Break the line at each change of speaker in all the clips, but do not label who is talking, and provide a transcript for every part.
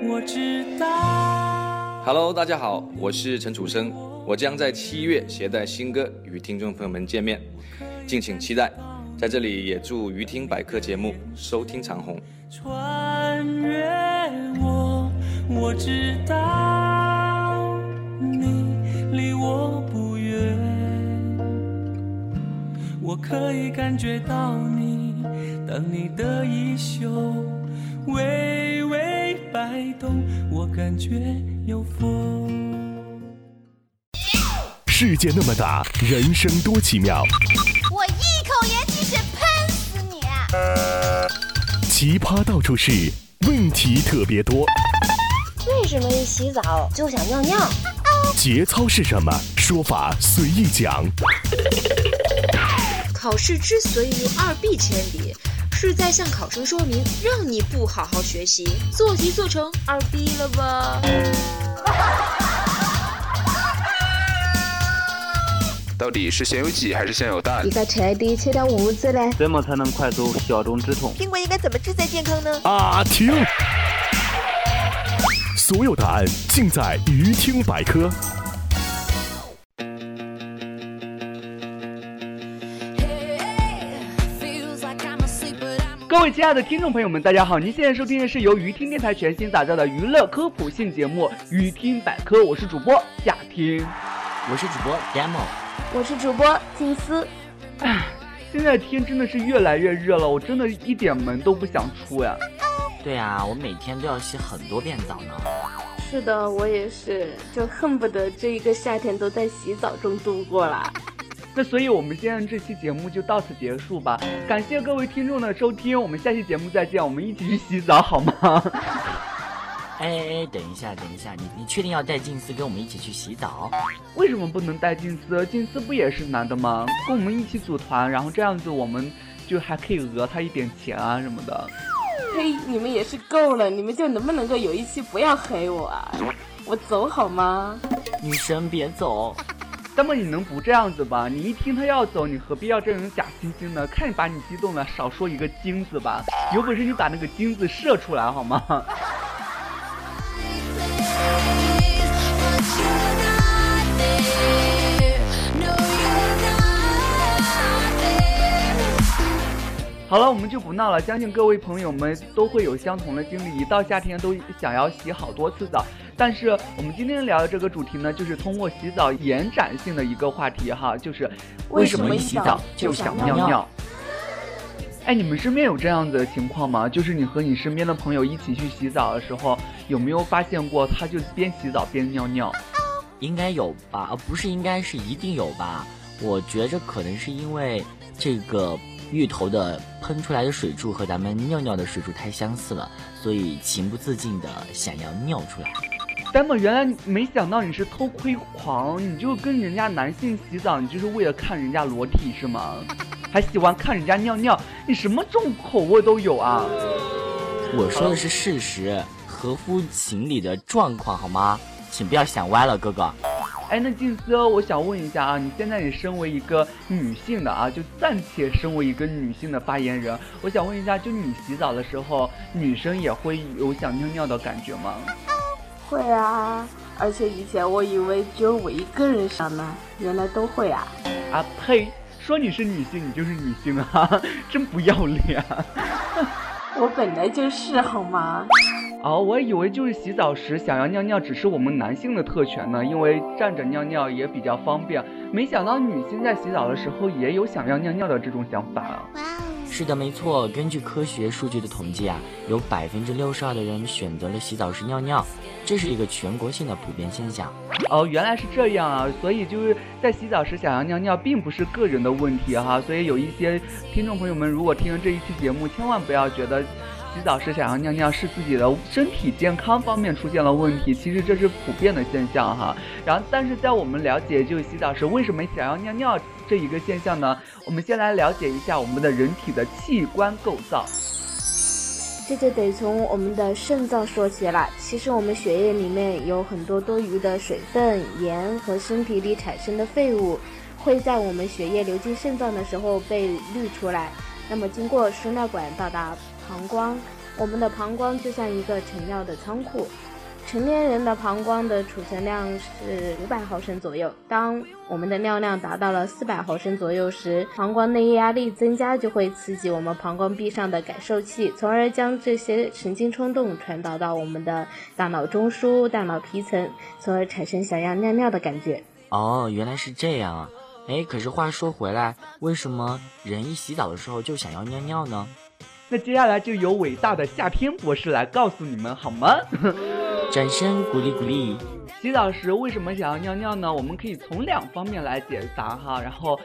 我知道。Hello，大家好，我是陈楚生，我将在七月携带新歌与听众朋友们见面，敬请期待。在这里也祝于听百科节目收听长虹。穿越我，我知道你离我不远，我可以感觉到你，当你的衣袖微微摆动，我感觉有风。
世界那么大，人生多奇妙。
我一口盐汽水喷死你！
奇葩到处是，问题特别多。
为什么一洗澡就想尿尿？
节操是什么？说法随意讲。
考试之所以用二 B 铅笔，是在向考生说明，让你不好好学习，做题做成二逼了吧？
到底是先有鸡还是先有蛋？
一个彻底切掉物质呢？
怎么才能快速消肿止痛？
苹果应该怎么制才健康呢？
啊，停！所有答案尽在鱼听百科。
各位亲爱的听众朋友们，大家好！您现在收听的是由鱼听电台全新打造的娱乐科普性节目《鱼听百科》，我是主播夏听，
我是主播 Demo。
我是主播金丝。
哎，现在天真的是越来越热了，我真的一点门都不想出呀。
对呀，我每天都要洗很多遍澡呢。
是的，我也是，就恨不得这一个夏天都在洗澡中度过了。
那所以，我们现在这期节目就到此结束吧。感谢各位听众的收听，我们下期节目再见，我们一起去洗澡好吗？
哎哎，等一下，等一下，你你确定要带静思跟我们一起去洗澡？
为什么不能带静思？静思不也是男的吗？跟我们一起组团，然后这样子我们就还可以讹他一点钱啊什么的。
嘿，你们也是够了，你们就能不能够有一期不要黑我啊？我走好吗？
女神别走。
那么你能不这样子吧？你一听他要走，你何必要这种假惺惺呢？看你把你激动的，少说一个金子吧。有本事你把那个金子射出来好吗？好了，我们就不闹了。相信各位朋友们都会有相同的经历，一到夏天都想要洗好多次澡。但是我们今天聊的这个主题呢，就是通过洗澡延展性的一个话题哈，就是
为什么一洗澡就想尿尿？
哎，你们身边有这样子的情况吗？就是你和你身边的朋友一起去洗澡的时候，有没有发现过他就边洗澡边尿尿？
应该有吧？呃，不是，应该是一定有吧？我觉着可能是因为这个。芋头的喷出来的水柱和咱们尿尿的水柱太相似了，所以情不自禁的想要尿出来。
丹么原来没想到你是偷窥狂，你就跟人家男性洗澡，你就是为了看人家裸体是吗？还喜欢看人家尿尿，你什么重口味都有啊！
我说的是事实，合乎情理的状况好吗？请不要想歪了，哥哥。
哎，那静思，我想问一下啊，你现在你身为一个女性的啊，就暂且身为一个女性的发言人，我想问一下，就你洗澡的时候，女生也会有想尿尿的感觉吗？
会啊，而且以前我以为只有我一个人想呢，原来都会啊！
啊呸！说你是女性，你就是女性啊，真不要脸！
我本来就是好吗？
哦，我以为就是洗澡时想要尿尿只是我们男性的特权呢，因为站着尿尿也比较方便。没想到女性在洗澡的时候也有想要尿尿的这种想法啊！
是的，没错。根据科学数据的统计啊，有百分之六十二的人选择了洗澡时尿尿，这是一个全国性的普遍现象。
哦，原来是这样啊！所以就是在洗澡时想要尿尿，并不是个人的问题哈。所以有一些听众朋友们，如果听了这一期节目，千万不要觉得。洗澡时想要尿尿是自己的身体健康方面出现了问题，其实这是普遍的现象哈。然后，但是在我们了解就洗澡时为什么想要尿尿这一个现象呢？我们先来了解一下我们的人体的器官构造。
这就得从我们的肾脏说起了。其实我们血液里面有很多多余的水分、盐和身体里产生的废物，会在我们血液流进肾脏的时候被滤出来，那么经过输尿管到达。膀胱，我们的膀胱就像一个盛尿的仓库。成年人的膀胱的储存量是五百毫升左右。当我们的尿量达到了四百毫升左右时，膀胱内压力增加，就会刺激我们膀胱壁上的感受器，从而将这些神经冲动传导到我们的大脑中枢、大脑皮层，从而产生想要尿尿的感觉。
哦，原来是这样啊！哎，可是话说回来，为什么人一洗澡的时候就想要尿尿呢？
那接下来就由伟大的夏天博士来告诉你们好吗？
掌声鼓励鼓励。
洗澡时为什么想要尿尿呢？我们可以从两方面来解答哈。然后，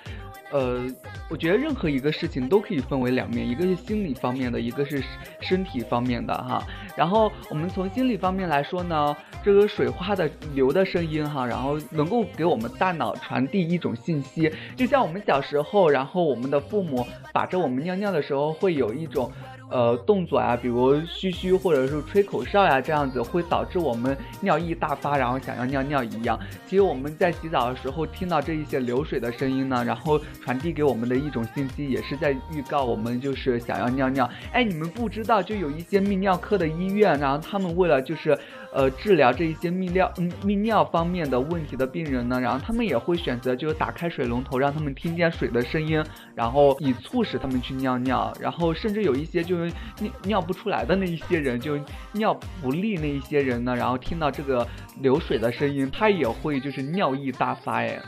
呃，我觉得任何一个事情都可以分为两面，一个是心理方面的，一个是身体方面的哈。然后我们从心理方面来说呢，这个水花的流的声音哈，然后能够给我们大脑传递一种信息，就像我们小时候，然后我们的父母把着我们尿尿的时候会有一种。呃，动作啊，比如嘘嘘或者是吹口哨呀，这样子会导致我们尿意大发，然后想要尿尿一样。其实我们在洗澡的时候听到这一些流水的声音呢，然后传递给我们的一种信息，也是在预告我们就是想要尿尿。哎，你们不知道，就有一些泌尿科的医院，然后他们为了就是。呃，治疗这一些泌尿嗯泌尿方面的问题的病人呢，然后他们也会选择就是打开水龙头，让他们听见水的声音，然后以促使他们去尿尿。然后甚至有一些就是尿尿不出来的那一些人，就尿不利那一些人呢，然后听到这个流水的声音，他也会就是尿意大发哎。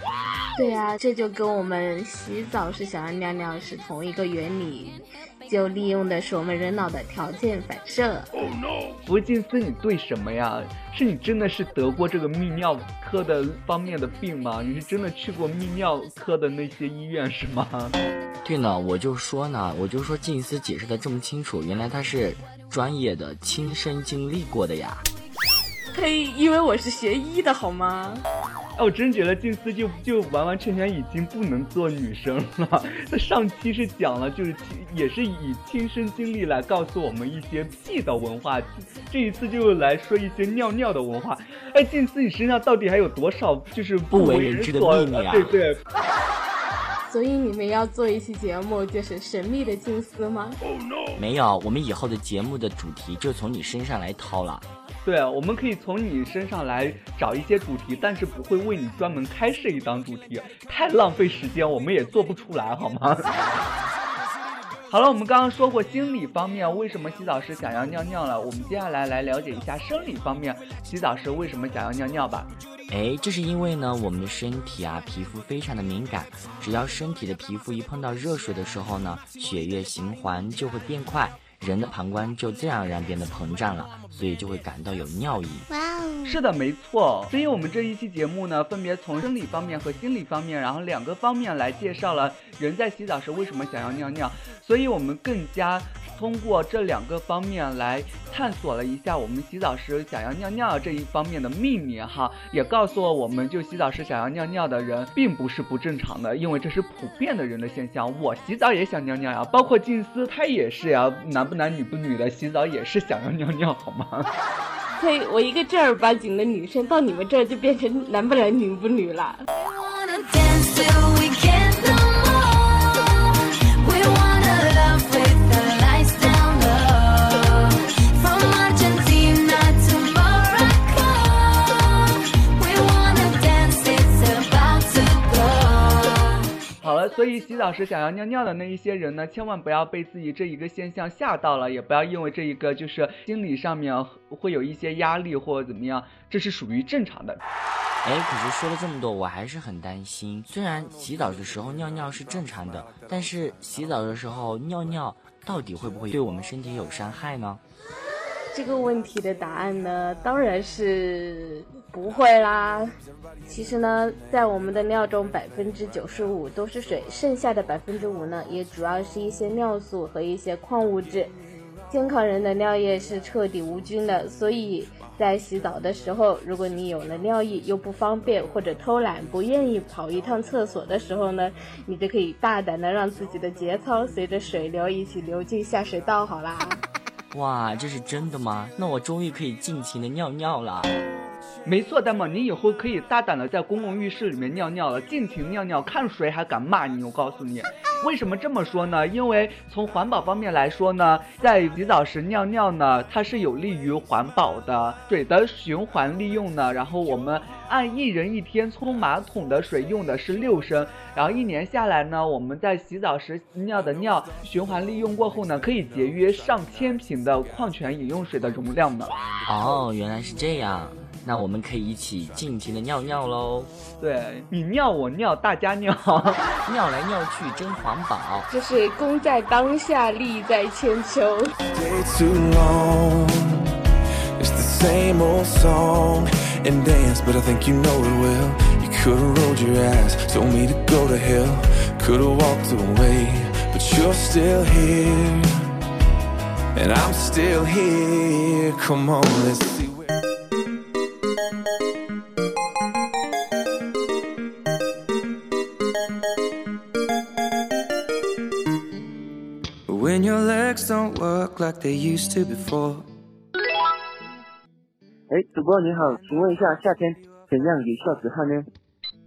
对呀，这就跟我们洗澡是想要尿尿是同一个原理。就利用的是我们人脑的条件反射。
福晋斯，你对什么呀？是你真的是得过这个泌尿科的方面的病吗？你是真的去过泌尿科的那些医院是吗？
对呢，我就说呢，我就说静思解释的这么清楚，原来他是专业的，亲身经历过的呀。
呸，因为我是学医的好吗？
哎，我真觉得静思就就完完全全已经不能做女生了。她上期是讲了，就是也是以亲身经历来告诉我们一些屁的文化，这一次就来说一些尿尿的文化。哎，静思，你身上到底还有多少就是
不为人知的秘密啊？
对对。
所以你们要做一期节目，就是神秘的静思吗？
没有，我们以后的节目的主题就从你身上来掏了。
对，我们可以从你身上来找一些主题，但是不会为你专门开设一档主题，太浪费时间，我们也做不出来，好吗？好了，我们刚刚说过心理方面为什么洗澡时想要尿尿了，我们接下来来了解一下生理方面洗澡时为什么想要尿尿吧。
哎，这是因为呢，我们的身体啊，皮肤非常的敏感，只要身体的皮肤一碰到热水的时候呢，血液循环就会变快。人的膀胱就自然而然变得膨胀了，所以就会感到有尿意。
是的，没错。所以我们这一期节目呢，分别从生理方面和心理方面，然后两个方面来介绍了人在洗澡时为什么想要尿尿。所以我们更加。通过这两个方面来探索了一下我们洗澡时想要尿尿这一方面的秘密哈，也告诉了我们就洗澡时想要尿尿的人并不是不正常的，因为这是普遍的人的现象。我洗澡也想尿尿呀，包括静思他也是呀，男不男女不女的洗澡也是想要尿尿好吗？
我一个正儿八经的女生到你们这儿就变成男不男女不女了。
所以洗澡时想要尿尿的那一些人呢，千万不要被自己这一个现象吓到了，也不要因为这一个就是心理上面会有一些压力或者怎么样，这是属于正常的。
哎，可是说了这么多，我还是很担心。虽然洗澡的时候尿尿是正常的，但是洗澡的时候尿尿到底会不会对我们身体有伤害呢？
这个问题的答案呢，当然是不会啦。其实呢，在我们的尿中，百分之九十五都是水，剩下的百分之五呢，也主要是一些尿素和一些矿物质。健康人的尿液是彻底无菌的，所以在洗澡的时候，如果你有了尿意又不方便或者偷懒不愿意跑一趟厕所的时候呢，你就可以大胆的让自己的节操随着水流一起流进下水道，好啦。
哇，这是真的吗？那我终于可以尽情的尿尿了。
没错，大猫，你以后可以大胆的在公共浴室里面尿尿了，尽情尿尿，看谁还敢骂你！我告诉你，为什么这么说呢？因为从环保方面来说呢，在洗澡时尿尿呢，它是有利于环保的。水的循环利用呢，然后我们按一人一天冲马桶的水用的是六升，然后一年下来呢，我们在洗澡时尿的尿循环利用过后呢，可以节约上千瓶的矿泉饮用水的容量呢。
哦，原来是这样。那我们可以一起尽情的尿尿喽！
对你尿我尿，大家尿，
尿来尿去真环保。
就是功在当下，利在千秋。
Like they used to before。哎，主播你好，请问一下，夏天怎样有效止汗呢？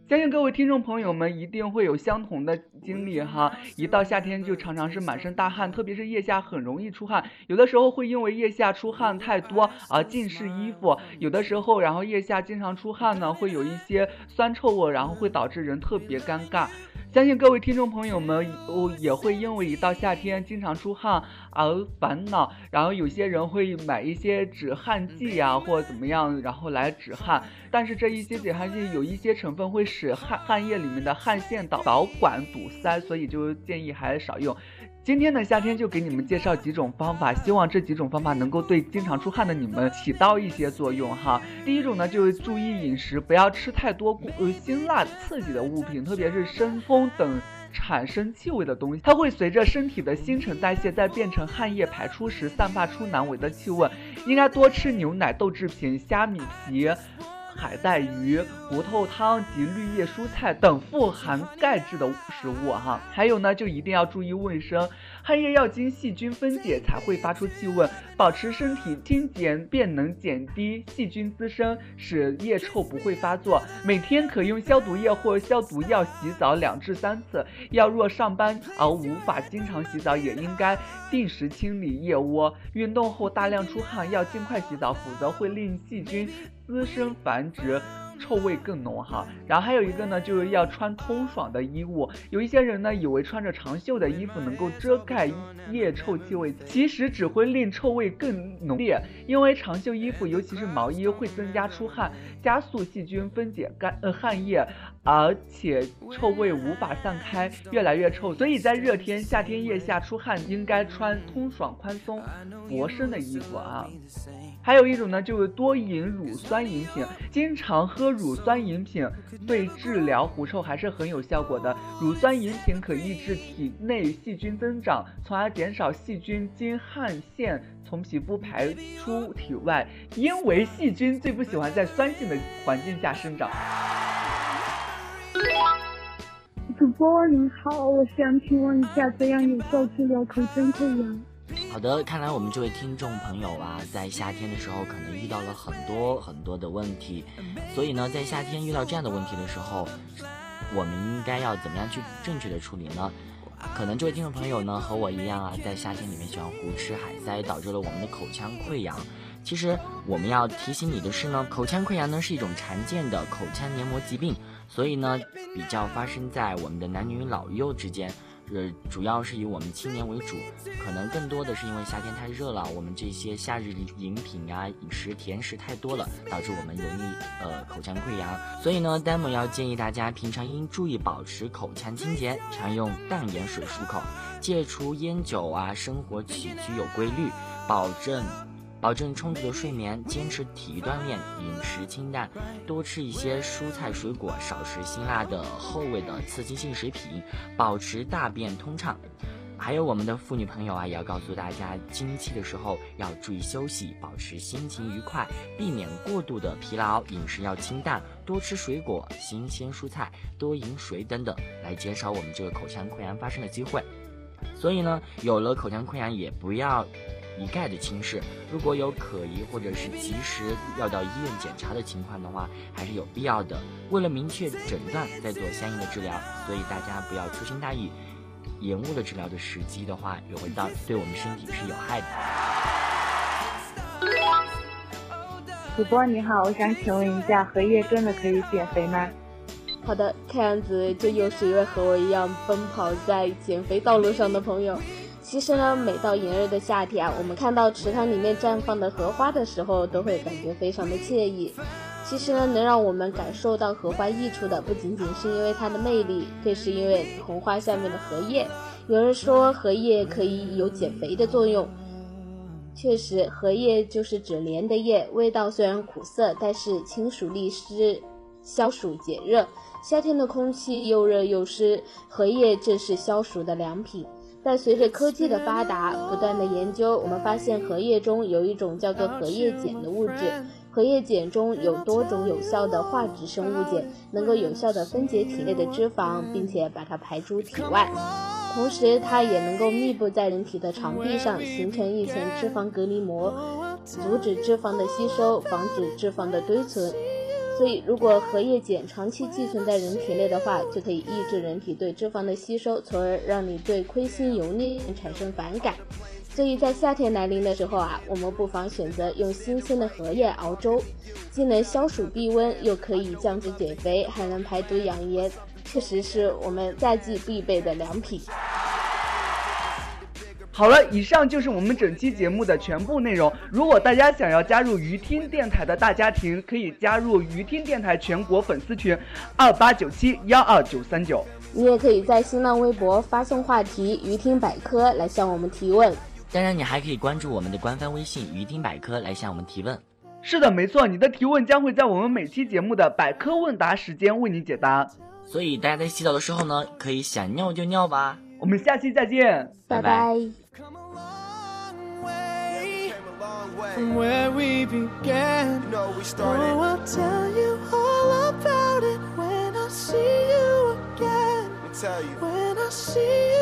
相信各位听众朋友们一定会有相同的经历哈，一到夏天就常常是满身大汗，特别是腋下很容易出汗，有的时候会因为腋下出汗太多而浸湿衣服，有的时候然后腋下经常出汗呢，会有一些酸臭味，然后会导致人特别尴尬。相信各位听众朋友们，我也会因为一到夏天经常出汗而烦恼。然后有些人会买一些止汗剂呀，或怎么样，然后来止汗。但是这一些止汗剂有一些成分会使汗汗液里面的汗腺导导管堵塞，所以就建议还是少用。今天的夏天就给你们介绍几种方法，希望这几种方法能够对经常出汗的你们起到一些作用哈。第一种呢，就是注意饮食，不要吃太多呃辛辣刺激的物品，特别是生风等产生气味的东西，它会随着身体的新陈代谢，在变成汗液排出时散发出难闻的气味。应该多吃牛奶、豆制品、虾米皮。海带、鱼、骨头汤及绿叶蔬菜等富含钙质的食物哈，还有呢，就一定要注意卫生，汗液要经细菌分解才会发出气味，保持身体清洁便能减低细菌滋生，使腋臭不会发作。每天可用消毒液或消毒药洗澡两至三次。要若上班而无法经常洗澡，也应该定时清理腋窝。运动后大量出汗，要尽快洗澡，否则会令细菌。滋生繁殖，臭味更浓哈。然后还有一个呢，就是要穿通爽的衣物。有一些人呢，以为穿着长袖的衣服能够遮盖腋臭气味，其实只会令臭味更浓烈。因为长袖衣服，尤其是毛衣，会增加出汗，加速细菌分解干呃汗液。而且臭味无法散开，越来越臭。所以在热天、夏天腋下出汗，应该穿通爽、宽松、薄身的衣服啊。还有一种呢，就是多饮乳酸饮品，经常喝乳酸饮品，对治疗狐臭还是很有效果的。乳酸饮品可抑制体内细菌增长，从而减少细菌经汗腺从皮肤排出体外，因为细菌最不喜欢在酸性的环境下生长。
主播您好，我想请问一下，怎样有效治疗口腔溃疡？
好的，看来我们这位听众朋友啊，在夏天的时候可能遇到了很多很多的问题，所以呢，在夏天遇到这样的问题的时候，我们应该要怎么样去正确的处理呢？可能这位听众朋友呢，和我一样啊，在夏天里面喜欢胡吃海塞，导致了我们的口腔溃疡。其实我们要提醒你的是呢，口腔溃疡呢是一种常见的口腔黏膜疾病。所以呢，比较发生在我们的男女老幼之间，呃，主要是以我们青年为主，可能更多的是因为夏天太热了，我们这些夏日饮品啊、饮食甜食太多了，导致我们容易呃口腔溃疡。所以呢，丹姆要建议大家平常应注意保持口腔清洁，常用淡盐水漱口，戒除烟酒啊，生活起居有规律，保证。保证充足的睡眠，坚持体育锻炼，饮食清淡，多吃一些蔬菜水果，少吃辛辣的厚味的刺激性食品，保持大便通畅。还有我们的妇女朋友啊，也要告诉大家，经期的时候要注意休息，保持心情愉快，避免过度的疲劳。饮食要清淡，多吃水果、新鲜蔬菜，多饮水等等，来减少我们这个口腔溃疡发生的机会。所以呢，有了口腔溃疡也不要。一概的轻视，如果有可疑或者是及时要到医院检查的情况的话，还是有必要的。为了明确诊断，再做相应的治疗，所以大家不要粗心大意，延误了治疗的时机的话，也会到对我们身体是有害的。
主播你好，我想请问一下，荷叶真的可以减肥吗？
好的，看样子这又是一位和我一样奔跑在减肥道路上的朋友。其实呢，每到炎热的夏天啊，我们看到池塘里面绽放的荷花的时候，都会感觉非常的惬意。其实呢，能让我们感受到荷花溢出的，不仅仅是因为它的魅力，更是因为红花下面的荷叶。有人说荷叶可以有减肥的作用。确实，荷叶就是指莲的叶，味道虽然苦涩，但是清暑利湿、消暑解热。夏天的空气又热又湿，荷叶正是消暑的良品。但随着科技的发达，不断的研究，我们发现荷叶中有一种叫做荷叶碱的物质。荷叶碱中有多种有效的化质生物碱，能够有效的分解体内的脂肪，并且把它排出体外。同时，它也能够密布在人体的肠壁上，形成一层脂肪隔离膜，阻止脂肪的吸收，防止脂肪的堆存。所以，如果荷叶碱长期寄存在人体内的话，就可以抑制人体对脂肪的吸收，从而让你对亏心油腻产生反感。所以在夏天来临的时候啊，我们不妨选择用新鲜的荷叶熬粥，既能消暑避温，又可以降脂减肥，还能排毒养颜，确实是我们夏季必备的良品。
好了，以上就是我们整期节目的全部内容。如果大家想要加入鱼听电台的大家庭，可以加入鱼听电台全国粉丝群二八九七幺二九三九。
你也可以在新浪微博发送话题“鱼听百科”来向我们提问。
当然，你还可以关注我们的官方微信“鱼听百科”来向我们提问。
是的，没错，你的提问将会在我们每期节目的百科问答时间为你解答。
所以大家在洗澡的时候呢，可以想尿就尿吧。
我们下期再见，
拜拜。
from where we began. No, we started. Oh, I'll tell you all about it when I see you again. Let me tell you. When I see you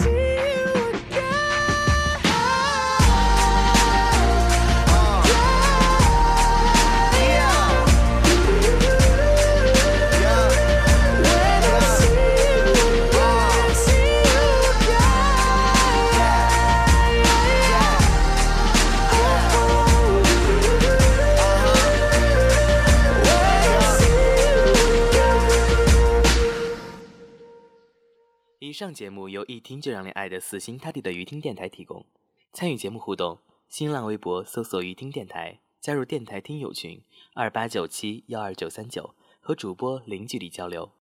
节目由一听就让你爱的死心塌地的鱼听电台提供。参与节目互动，新浪微博搜索“鱼听电台”，加入电台听友群二八九七幺二九三九，和主播零距离交流。